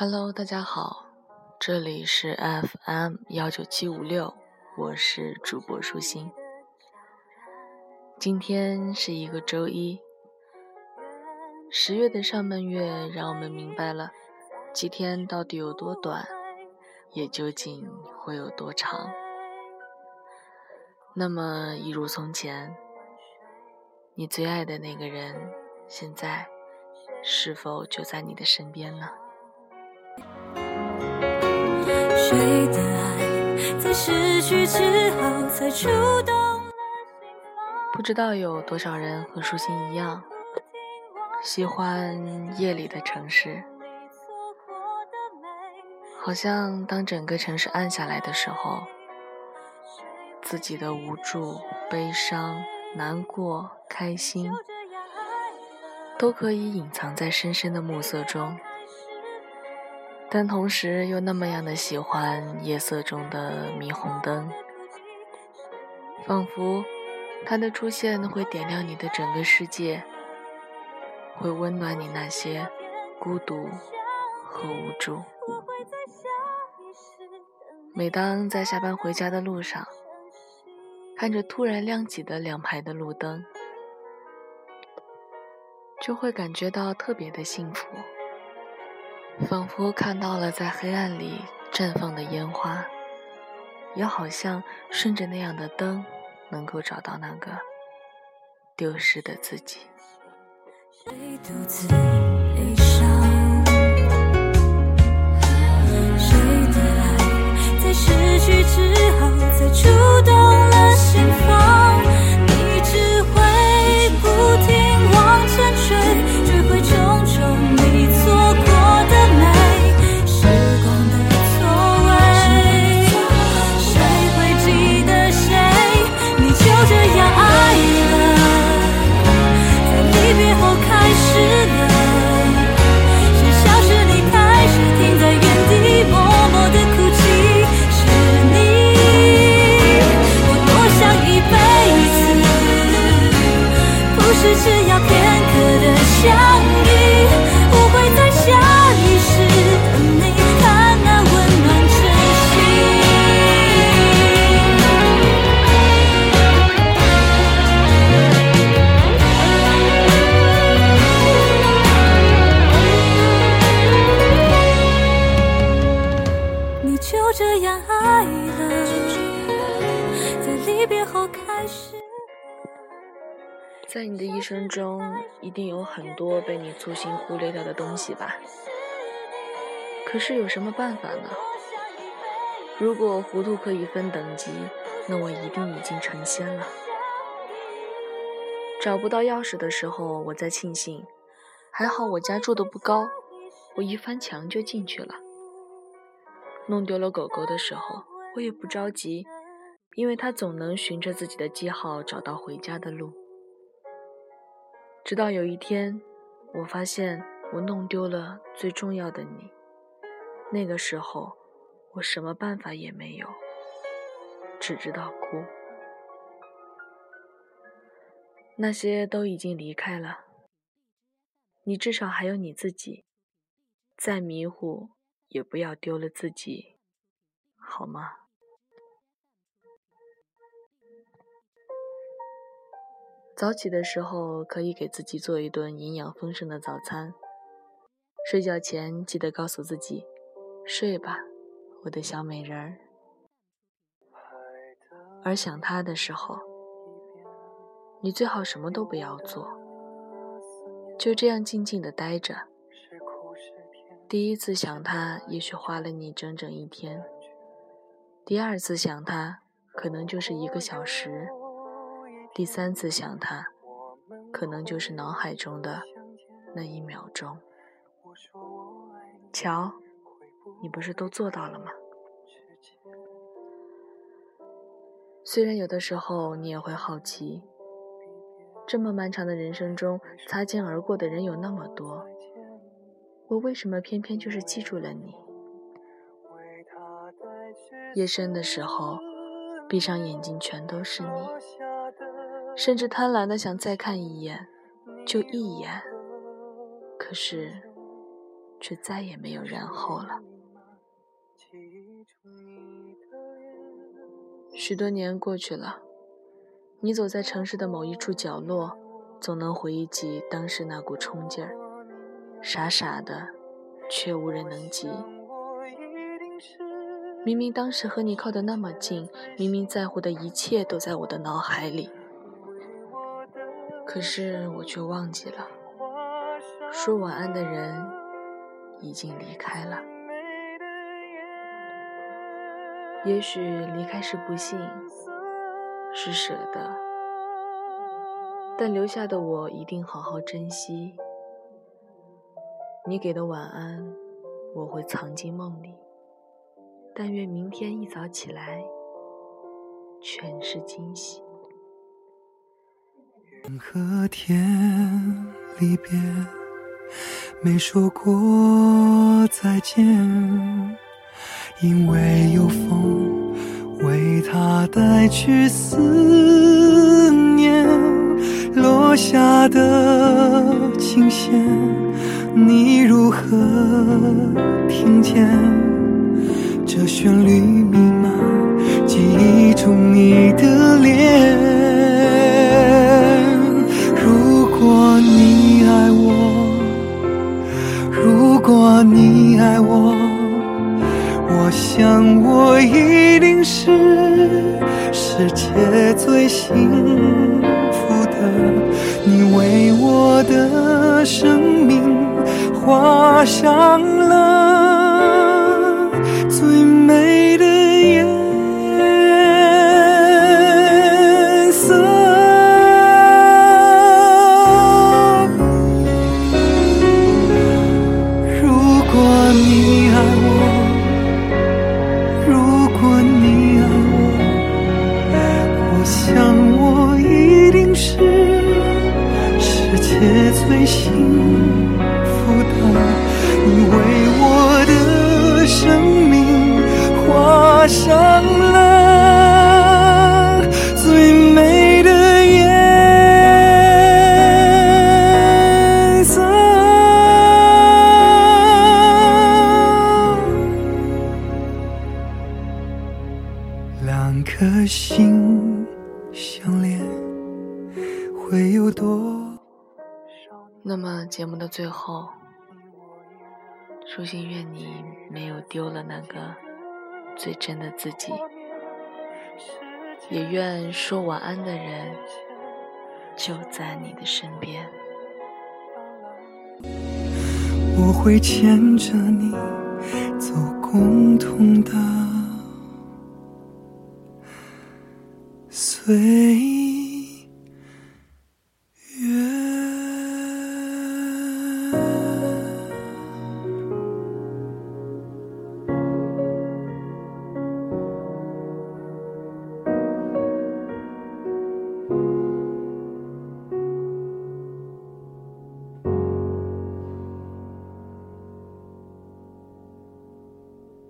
Hello，大家好，这里是 FM 幺九七五六，我是主播舒心。今天是一个周一，十月的上半月让我们明白了，几天到底有多短，也究竟会有多长。那么，一如从前，你最爱的那个人，现在是否就在你的身边呢？谁的爱在失去之后才触动不知道有多少人和舒心一样，喜欢夜里的城市。好像当整个城市暗下来的时候，自己的无助、悲伤、难过、开心，都可以隐藏在深深的暮色中。但同时又那么样的喜欢夜色中的霓虹灯，仿佛它的出现会点亮你的整个世界，会温暖你那些孤独和无助。每当在下班回家的路上，看着突然亮起的两排的路灯，就会感觉到特别的幸福。仿佛看到了在黑暗里绽放的烟花，也好像顺着那样的灯，能够找到那个丢失的自己。谁？的爱在失去之后才触动在你的一生中，一定有很多被你粗心忽略掉的东西吧？可是有什么办法呢？如果糊涂可以分等级，那我一定已经成仙了。找不到钥匙的时候，我在庆幸，还好我家住的不高，我一翻墙就进去了。弄丢了狗狗的时候，我也不着急，因为他总能循着自己的记号找到回家的路。直到有一天，我发现我弄丢了最重要的你。那个时候，我什么办法也没有，只知道哭。那些都已经离开了，你至少还有你自己。再迷糊，也不要丢了自己，好吗？早起的时候，可以给自己做一顿营养丰盛的早餐。睡觉前记得告诉自己：“睡吧，我的小美人儿。”而想他的时候，你最好什么都不要做，就这样静静的待着。第一次想他，也许花了你整整一天；第二次想他，可能就是一个小时。第三次想他，可能就是脑海中的那一秒钟。瞧，你不是都做到了吗？虽然有的时候你也会好奇，这么漫长的人生中，擦肩而过的人有那么多，我为什么偏偏就是记住了你？夜深的时候，闭上眼睛，全都是你。甚至贪婪的想再看一眼，就一眼。可是，却再也没有然后了。许多年过去了，你走在城市的某一处角落，总能回忆起当时那股冲劲儿，傻傻的，却无人能及。明明当时和你靠得那么近，明明在乎的一切都在我的脑海里，可是我却忘记了，说晚安的人已经离开了。也许离开是不幸，是舍得，但留下的我一定好好珍惜。你给的晚安，我会藏进梦里。但愿明天一早起来，全是惊喜。和天离别，没说过再见，因为有风为他带去思念，落下的琴弦，你如何听见？想我一定是世界最幸福的。你为我的生命画上了。最美随心那么节目的最后，舒心愿你没有丢了那个最真的自己，也愿说晚安的人就在你的身边。我会牵着你走共同的岁月。